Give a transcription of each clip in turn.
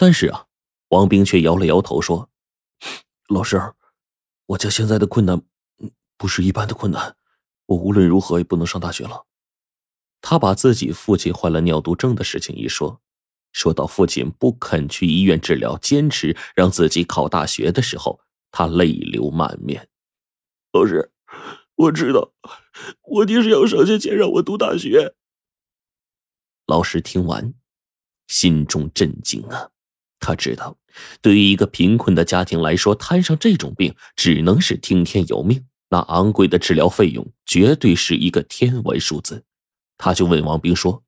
但是啊，王兵却摇了摇头说：“老师，我家现在的困难，不是一般的困难，我无论如何也不能上大学了。”他把自己父亲患了尿毒症的事情一说，说到父亲不肯去医院治疗，坚持让自己考大学的时候，他泪流满面。老师，我知道，我爹是要省下钱让我读大学。老师听完，心中震惊啊！他知道，对于一个贫困的家庭来说，摊上这种病只能是听天由命，那昂贵的治疗费用绝对是一个天文数字。他就问王兵说：“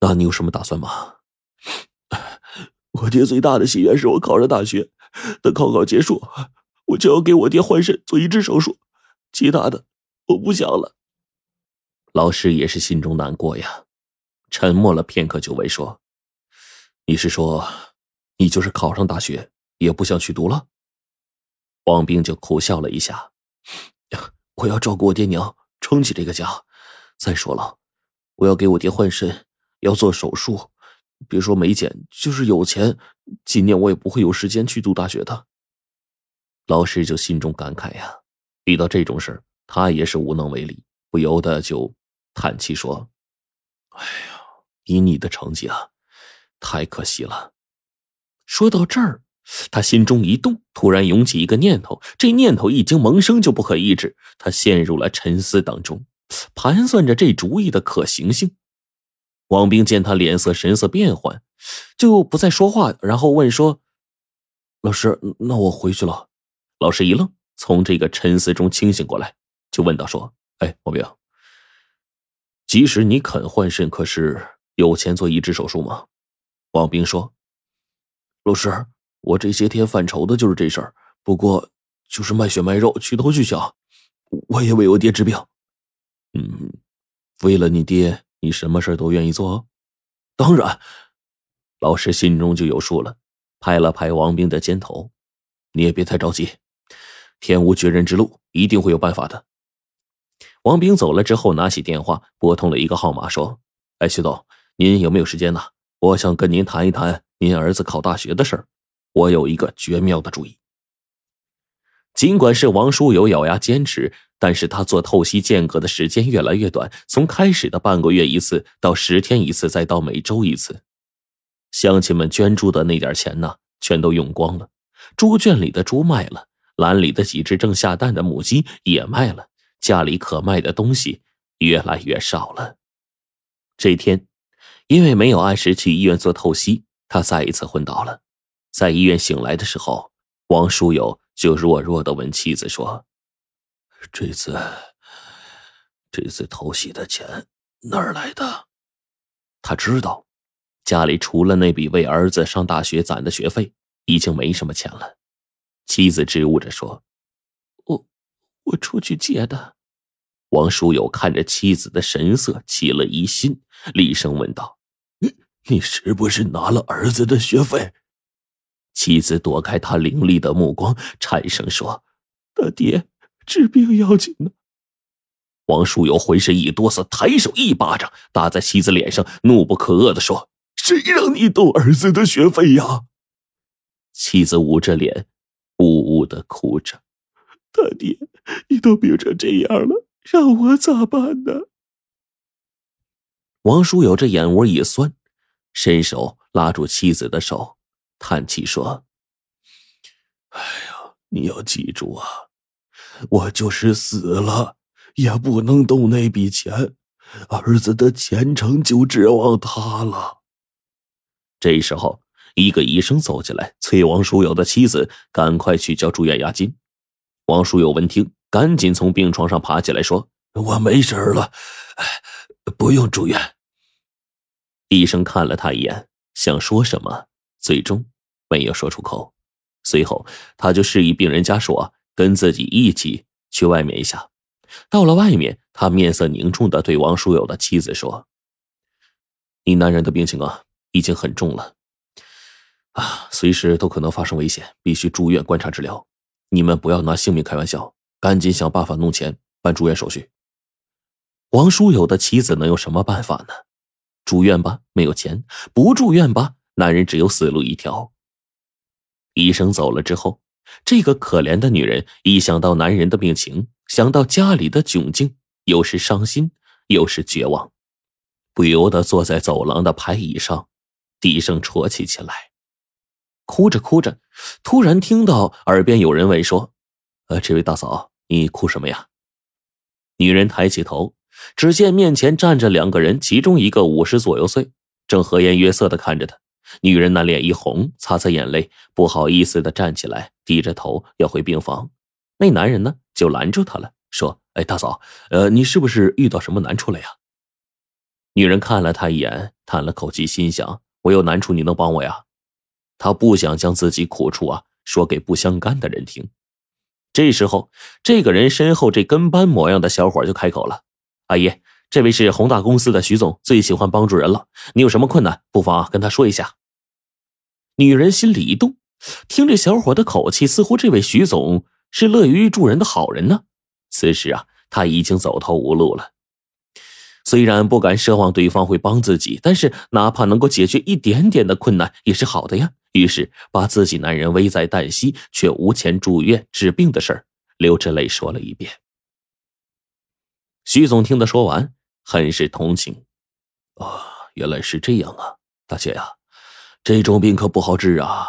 那你有什么打算吗？” 我爹最大的心愿是我考上大学，等高考结束，我就要给我爹换肾做移植手术，其他的我不想了。老师也是心中难过呀，沉默了片刻，就问说：“你是说，你就是考上大学也不想去读了？”王兵就苦笑了一下：“ 我要照顾我爹娘，撑起这个家。”再说了，我要给我爹换肾，要做手术。别说没钱，就是有钱，今年我也不会有时间去读大学的。老师就心中感慨呀，遇到这种事他也是无能为力，不由得就叹气说：“哎呀，以你的成绩啊，太可惜了。”说到这儿，他心中一动，突然涌起一个念头，这念头一经萌生就不可抑制，他陷入了沉思当中。盘算着这主意的可行性，王兵见他脸色神色变幻，就不再说话，然后问说：“老师，那我回去了。”老师一愣，从这个沉思中清醒过来，就问道：“说，哎，王兵，即使你肯换肾，可是有钱做移植手术吗？”王兵说：“老师，我这些天犯愁的就是这事儿，不过就是卖血卖肉，去头去脚，我也为我爹治病。”嗯，为了你爹，你什么事都愿意做。当然，老师心中就有数了，拍了拍王兵的肩头：“你也别太着急，天无绝人之路，一定会有办法的。”王兵走了之后，拿起电话拨通了一个号码，说：“哎，徐总，您有没有时间呢？我想跟您谈一谈您儿子考大学的事儿。我有一个绝妙的主意。”尽管是王书友咬牙坚持。但是他做透析间隔的时间越来越短，从开始的半个月一次，到十天一次，再到每周一次。乡亲们捐助的那点钱呢，全都用光了。猪圈里的猪卖了，栏里的几只正下蛋的母鸡也卖了，家里可卖的东西越来越少了。这天，因为没有按时去医院做透析，他再一次昏倒了。在医院醒来的时候，王书友就弱弱的问妻子说。这次，这次偷袭的钱哪儿来的？他知道，家里除了那笔为儿子上大学攒的学费，已经没什么钱了。妻子支吾着说：“我，我出去借的。”王书友看着妻子的神色，起了疑心，厉声问道：“你，是不是拿了儿子的学费？”妻子躲开他凌厉的目光，颤声说：“大爹。”治病要紧呢。王书友浑身一哆嗦，抬手一巴掌打在妻子脸上，怒不可遏的说：“谁让你动儿子的学费呀？”妻子捂着脸，呜呜的哭着：“大爹，你都病成这样了，让我咋办呢？”王书友这眼窝一酸，伸手拉住妻子的手，叹气说：“哎呀，你要记住啊！”我就是死了，也不能动那笔钱，儿子的前程就指望他了。这时候，一个医生走进来，催王书友的妻子赶快去交住院押金。王书友闻听，赶紧从病床上爬起来，说：“我没事了，不用住院。”医生看了他一眼，想说什么，最终没有说出口。随后，他就示意病人家属。跟自己一起去外面一下。到了外面，他面色凝重的对王书友的妻子说：“你男人的病情啊，已经很重了，啊，随时都可能发生危险，必须住院观察治疗。你们不要拿性命开玩笑，赶紧想办法弄钱办住院手续。”王书友的妻子能有什么办法呢？住院吧，没有钱；不住院吧，男人只有死路一条。医生走了之后，这个可怜的女人一想到男人的病情，想到家里的窘境，又是伤心又是绝望，不由得坐在走廊的排椅上，低声啜泣起来。哭着哭着，突然听到耳边有人问说：“呃，这位大嫂，你哭什么呀？”女人抬起头，只见面前站着两个人，其中一个五十左右岁，正和颜悦色的看着他。女人那脸一红，擦擦眼泪，不好意思的站起来，低着头要回病房。那男人呢，就拦住她了，说：“哎，大嫂，呃，你是不是遇到什么难处了呀？”女人看了他一眼，叹了口气，心想：“我有难处，你能帮我呀？”她不想将自己苦处啊说给不相干的人听。这时候，这个人身后这跟班模样的小伙就开口了：“阿姨。”这位是宏大公司的徐总，最喜欢帮助人了。你有什么困难，不妨跟他说一下。女人心里一动，听这小伙的口气，似乎这位徐总是乐于助人的好人呢。此时啊，他已经走投无路了。虽然不敢奢望对方会帮自己，但是哪怕能够解决一点点的困难也是好的呀。于是把自己男人危在旦夕却无钱住院治病的事儿，流着泪说了一遍。徐总听他说完。很是同情，啊，原来是这样啊，大姐呀，这种病可不好治啊，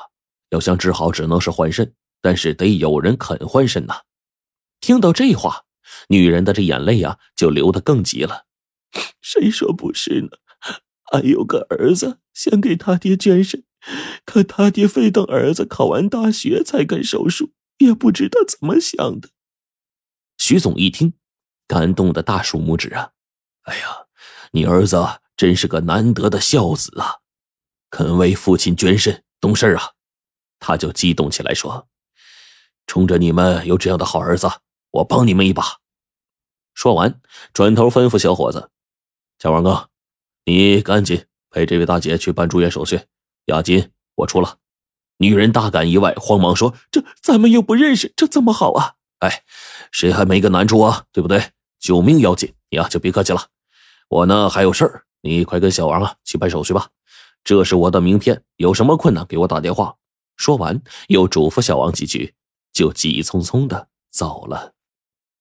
要想治好，只能是换肾，但是得有人肯换肾呐。听到这话，女人的这眼泪呀就流得更急了。谁说不是呢？俺有个儿子，想给他爹捐肾，可他爹非等儿子考完大学才肯手术，也不知道怎么想的。徐总一听，感动的大竖拇指啊。哎呀，你儿子真是个难得的孝子啊，肯为父亲捐肾，懂事啊！他就激动起来说：“冲着你们有这样的好儿子，我帮你们一把。”说完，转头吩咐小伙子：“小王哥，你赶紧陪这位大姐去办住院手续，押金我出了。”女人大感意外，慌忙说：“这咱们又不认识，这怎么好啊？哎，谁还没个难处啊？对不对？救命要紧，你啊就别客气了。”我呢还有事儿，你快跟小王啊去办手续吧。这是我的名片，有什么困难给我打电话。说完，又嘱咐小王几句，就急匆匆的走了。